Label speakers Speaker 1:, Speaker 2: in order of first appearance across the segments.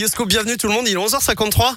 Speaker 1: Yosco, bienvenue tout le monde, il est 11h53.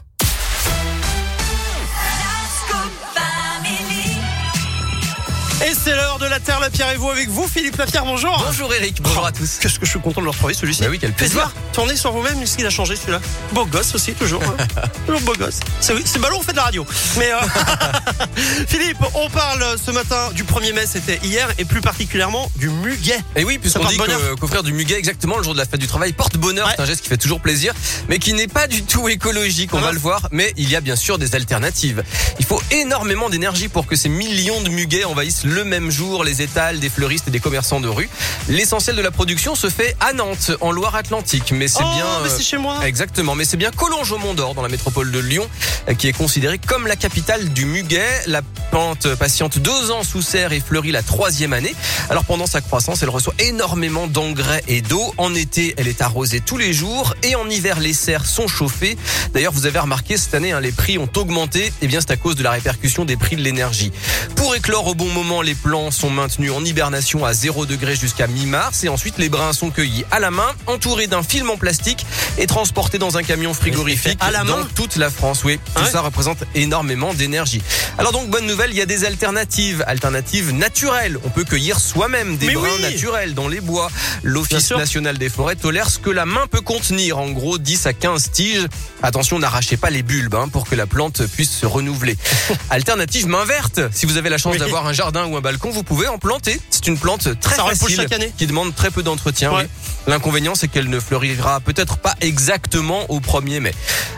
Speaker 1: Terre, la Pierre et vous avec vous, Philippe Lapierre, bonjour.
Speaker 2: Bonjour Eric, bonjour à tous.
Speaker 1: Qu'est-ce que je suis content de le retrouver celui-ci.
Speaker 2: Bah oui, quel plaisir.
Speaker 1: Tournez sur vous-même, ce qu'il a changé celui-là. Beau gosse aussi, toujours. hein. toujours beau gosse. C'est c'est ballon, on fait de la radio. Mais euh, Philippe, on parle ce matin du 1er mai, c'était hier, et plus particulièrement du muguet.
Speaker 2: Et oui, puisqu'on dit qu'offrir du muguet exactement le jour de la fête du travail porte bonheur,
Speaker 1: Ouais.
Speaker 2: c'est un geste qui fait toujours plaisir, mais qui n'est pas du tout écologique, on
Speaker 1: Ah
Speaker 2: va
Speaker 1: non.
Speaker 2: le voir, mais il y a bien sûr des alternatives. Il faut énormément d'énergie pour que ces millions de muguets envahissent le même jour les étals des fleuristes et des commerçants de rue. L'essentiel de la production se fait à Nantes, en Loire-Atlantique, mais c'est
Speaker 1: oh,
Speaker 2: bien...
Speaker 1: mais
Speaker 2: euh,
Speaker 1: c'est chez moi.
Speaker 2: Exactement, mais c'est bien Collonges au Mont d'Or dans la métropole de Lyon euh, qui est considérée comme la capitale du muguet. La plante patiente deux ans sous serre et fleurit la troisième année. Alors pendant sa croissance, elle reçoit énormément d'engrais et d'eau. En été, elle est arrosée tous les jours et en hiver, les serres sont chauffées. D'ailleurs, vous avez remarqué cette année, hein, les prix ont augmenté. Et bien, c'est à cause de la répercussion des prix de l'énergie. Pour éclore au bon moment, les plants sont maintenus en hibernation à 0 degré jusqu'à mi-mars et ensuite les brins sont cueillis à la main, entourés d'un film en plastique et transportés dans un camion frigorifique
Speaker 1: à la
Speaker 2: dans
Speaker 1: main
Speaker 2: toute la France. Oui, tout ça représente énormément d'énergie. Alors donc bonne nouvelle, il y a des alternatives, alternatives naturelles. On peut cueillir soi-même des
Speaker 1: Mais
Speaker 2: brins
Speaker 1: oui.
Speaker 2: naturels dans les bois. L'Office national des forêts tolère ce que la main peut contenir, en gros 10 à 15 tiges. Attention, n'arrachez pas les bulbes hein, pour que la plante puisse se renouveler. Alternative main verte. Si vous avez la chance
Speaker 1: Oui.
Speaker 2: d'avoir un jardin ou un balcon, vous pouvez en planter. C'est une plante très
Speaker 1: Ça
Speaker 2: facile
Speaker 1: chaque année.
Speaker 2: qui demande très peu d'entretien.
Speaker 1: Ouais.
Speaker 2: oui. L'inconvénient, c'est qu'elle ne fleurira peut-être pas exactement au 1er mai.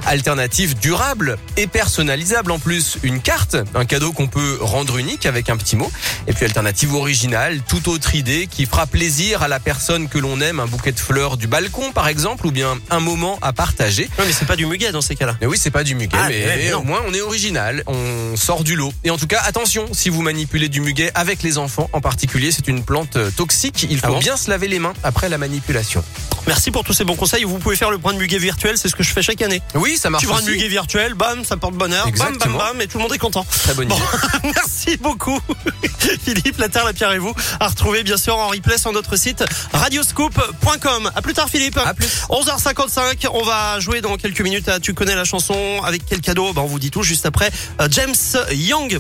Speaker 2: Alternative durable et personnalisable en plus. Une carte, un cadeau qu'on peut rendre unique avec un petit mot. Et puis alternative originale, toute autre idée qui fera plaisir à la personne que l'on aime. Un bouquet de fleurs du balcon, par exemple, ou bien un moment à partager.
Speaker 1: Non, mais c'est pas du muguet dans ces cas-là.
Speaker 2: Mais oui, c'est pas du muguet,
Speaker 1: Ah,
Speaker 2: mais, au moins on est original, on sort du lot. Et en tout cas, attention, si vous manipulez du muguet avec les enfants en particulier, c'est une plante toxique. Il faut
Speaker 1: Ah bon
Speaker 2: bien se laver les mains après la manipulation.
Speaker 1: Merci pour tous ces bons conseils. Vous pouvez faire le brin de muguet virtuel, c'est ce que je fais chaque année.
Speaker 2: Oui, ça marche
Speaker 1: Tu brin de muguet virtuel, bam, ça porte bonheur, bam, bam, bam, et tout le monde est content.
Speaker 2: Très bonne
Speaker 1: Bon,
Speaker 2: idée.
Speaker 1: merci beaucoup Philippe, la Terre, la Pierre et vous. À retrouver bien sûr en replay sur notre site radioscoop.com. À plus tard Philippe.
Speaker 2: À plus.
Speaker 1: 11h55, on va jouer dans quelques minutes à Tu connais la chanson avec quel cadeau? Ben, On vous dit tout juste après euh, James Young.